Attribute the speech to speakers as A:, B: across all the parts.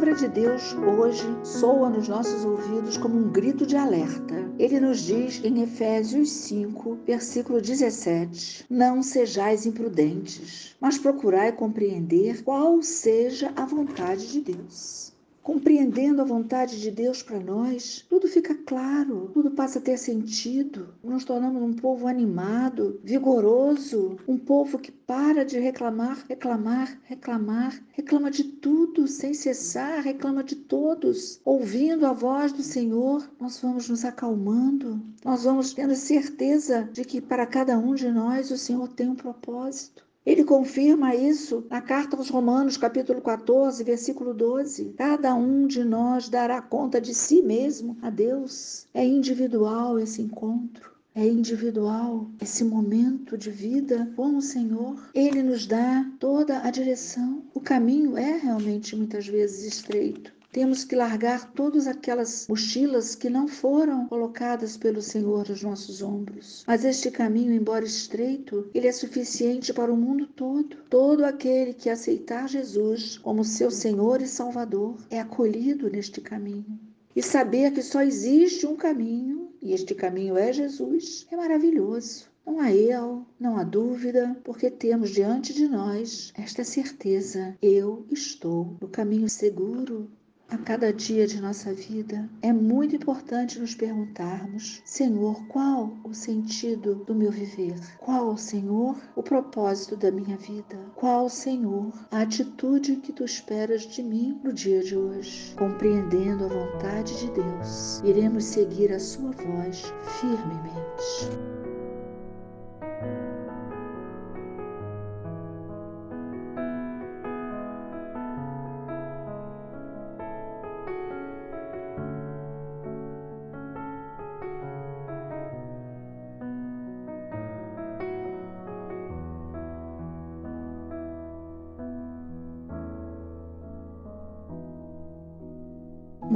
A: palavra de Deus hoje soa nos nossos ouvidos como um grito de alerta. Ele nos diz em Efésios 5, versículo 17: Não sejais imprudentes, mas procurai compreender qual seja a vontade de Deus. Compreendendo a vontade de Deus para nós, tudo fica claro, tudo passa a ter sentido. Nos tornamos um povo animado, vigoroso, um povo que para de reclamar, reclamar, reclamar, reclama de tudo sem cessar, reclama de todos. Ouvindo a voz do Senhor, nós vamos nos acalmando, nós vamos tendo certeza de que para cada um de nós o Senhor tem um propósito. Ele confirma isso na carta aos Romanos, capítulo 14, versículo 12. Cada um de nós dará conta de si mesmo a Deus. É individual esse encontro. É individual esse momento de vida com o Senhor. Ele nos dá toda a direção. O caminho é realmente muitas vezes estreito. Temos que largar todas aquelas mochilas que não foram colocadas pelo Senhor nos nossos ombros. Mas este caminho, embora estreito, ele é suficiente para o mundo todo. Todo aquele que aceitar Jesus como seu Senhor e Salvador é acolhido neste caminho. E saber que só existe um caminho, e este caminho é Jesus, é maravilhoso. Não há erro, não há dúvida, porque temos diante de nós esta certeza: eu estou no caminho seguro, a cada dia de nossa vida, é muito importante nos perguntarmos: Senhor, qual o sentido do meu viver? Qual, Senhor, o propósito da minha vida? Qual, Senhor, a atitude que tu esperas de mim no dia de hoje? Compreendendo a vontade de Deus, iremos seguir a sua voz firmemente.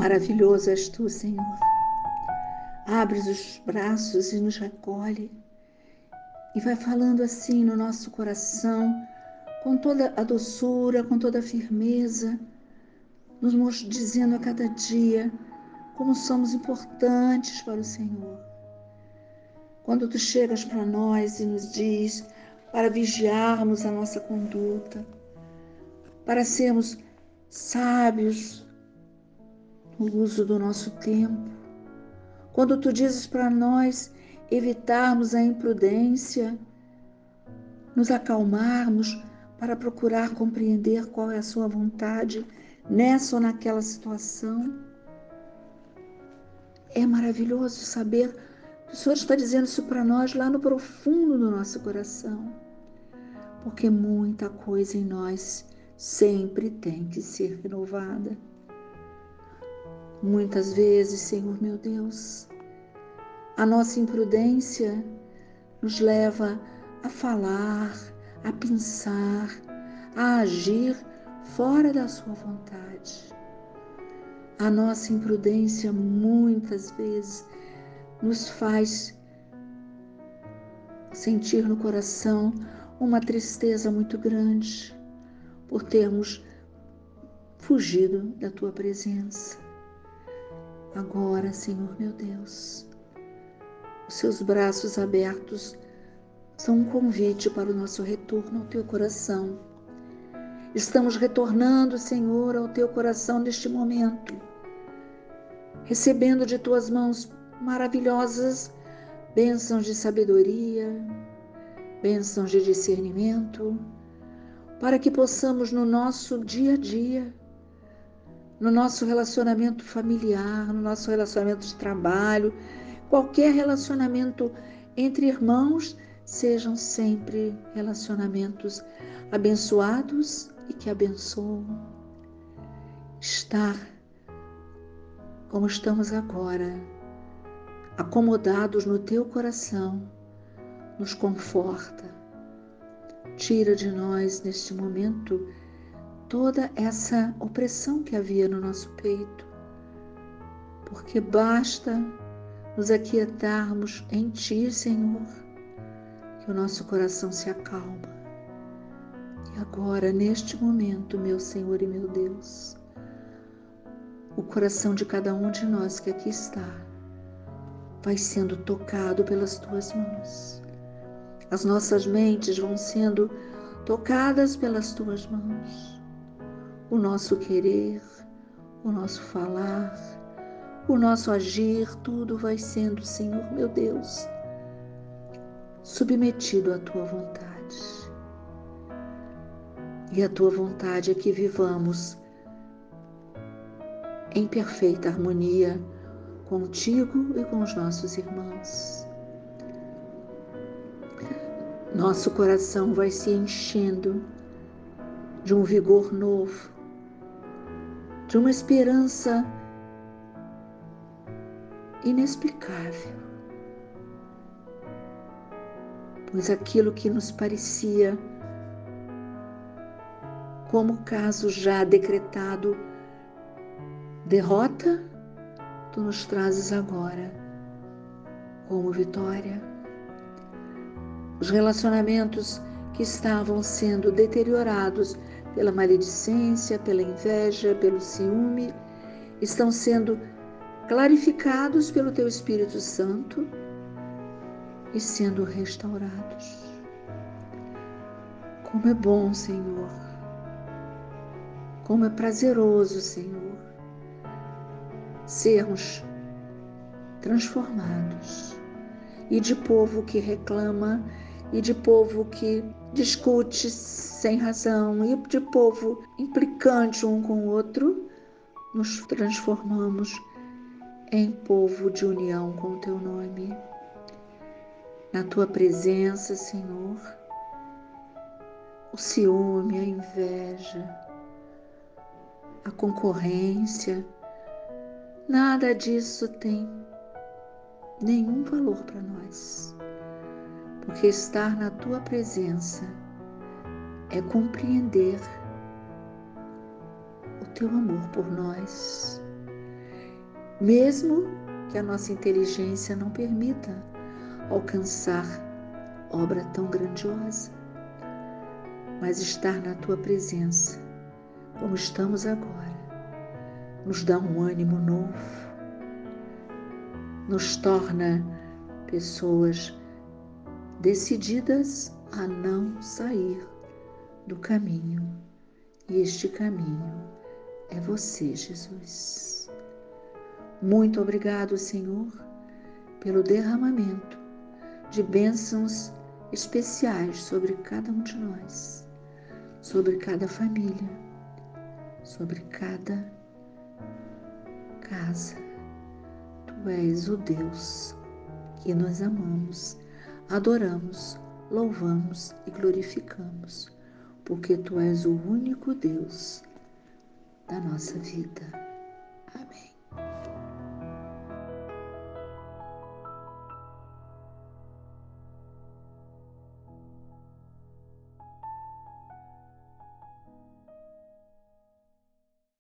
A: Maravilhoso és tu, Senhor. Abres os braços e nos recolhe e vai falando assim no nosso coração, com toda a doçura, com toda a firmeza, nos dizendo a cada dia como somos importantes para o Senhor. Quando tu chegas para nós e nos diz para vigiarmos a nossa conduta, para sermos sábios no uso do nosso tempo. Quando tu dizes para nós evitarmos a imprudência, nos acalmarmos para procurar compreender qual é a sua vontade nessa ou naquela situação. É maravilhoso saber que o Senhor está dizendo isso para nós lá no profundo do nosso coração, porque muita coisa em nós sempre tem que ser renovada. Muitas vezes, Senhor meu Deus, a nossa imprudência nos leva a falar, a pensar, a agir fora da Sua vontade. A nossa imprudência muitas vezes nos faz sentir no coração uma tristeza muito grande por termos fugido da tua presença. Agora, Senhor meu Deus, os seus braços abertos são um convite para o nosso retorno ao teu coração. Estamos retornando, Senhor, ao teu coração neste momento, recebendo de tuas mãos maravilhosas bênçãos de sabedoria, bênçãos de discernimento, para que possamos no nosso dia a dia no nosso relacionamento familiar, no nosso relacionamento de trabalho, qualquer relacionamento entre irmãos, sejam sempre relacionamentos abençoados e que abençoam. Estar como estamos agora, acomodados no teu coração, nos conforta. Tira de nós neste momento toda essa opressão que havia no nosso peito, porque basta nos aquietarmos em Ti, Senhor, que o nosso coração se acalma. E agora, neste momento, meu Senhor e meu Deus, o coração de cada um de nós que aqui está vai sendo tocado pelas tuas mãos. As nossas mentes vão sendo tocadas pelas tuas mãos. O nosso querer, o nosso falar, o nosso agir, tudo vai sendo, Senhor meu Deus, submetido à tua vontade. E a tua vontade é que vivamos em perfeita harmonia contigo e com os nossos irmãos. Nosso coração vai se enchendo de um vigor novo, de uma esperança inexplicável. Pois aquilo que nos parecia como caso já decretado derrota, tu nos trazes agora como vitória. Os relacionamentos que estavam sendo deteriorados pela maledicência, pela inveja, pelo ciúme, estão sendo clarificados pelo Teu Espírito Santo e sendo restaurados. Como é bom, Senhor. Como é prazeroso, Senhor sermos transformados e de povo que reclama e de povo que discute sem razão e de povo implicante um com o outro, nos transformamos em povo de união com o teu nome. Na tua presença, Senhor, o ciúme, a inveja, a concorrência, Nada disso tem nenhum valor para nós, porque estar na tua presença é compreender o teu amor por nós, mesmo que a nossa inteligência não permita alcançar obra tão grandiosa, mas estar na tua presença, como estamos agora nos dá um ânimo novo, nos torna pessoas decididas a não sair do caminho. E este caminho é você, Jesus. Muito obrigado, Senhor, pelo derramamento de bênçãos especiais sobre cada um de nós, sobre cada família, sobre cada casa. Tu és o Deus que nós amamos, adoramos, louvamos e glorificamos, porque tu és o único Deus da nossa vida.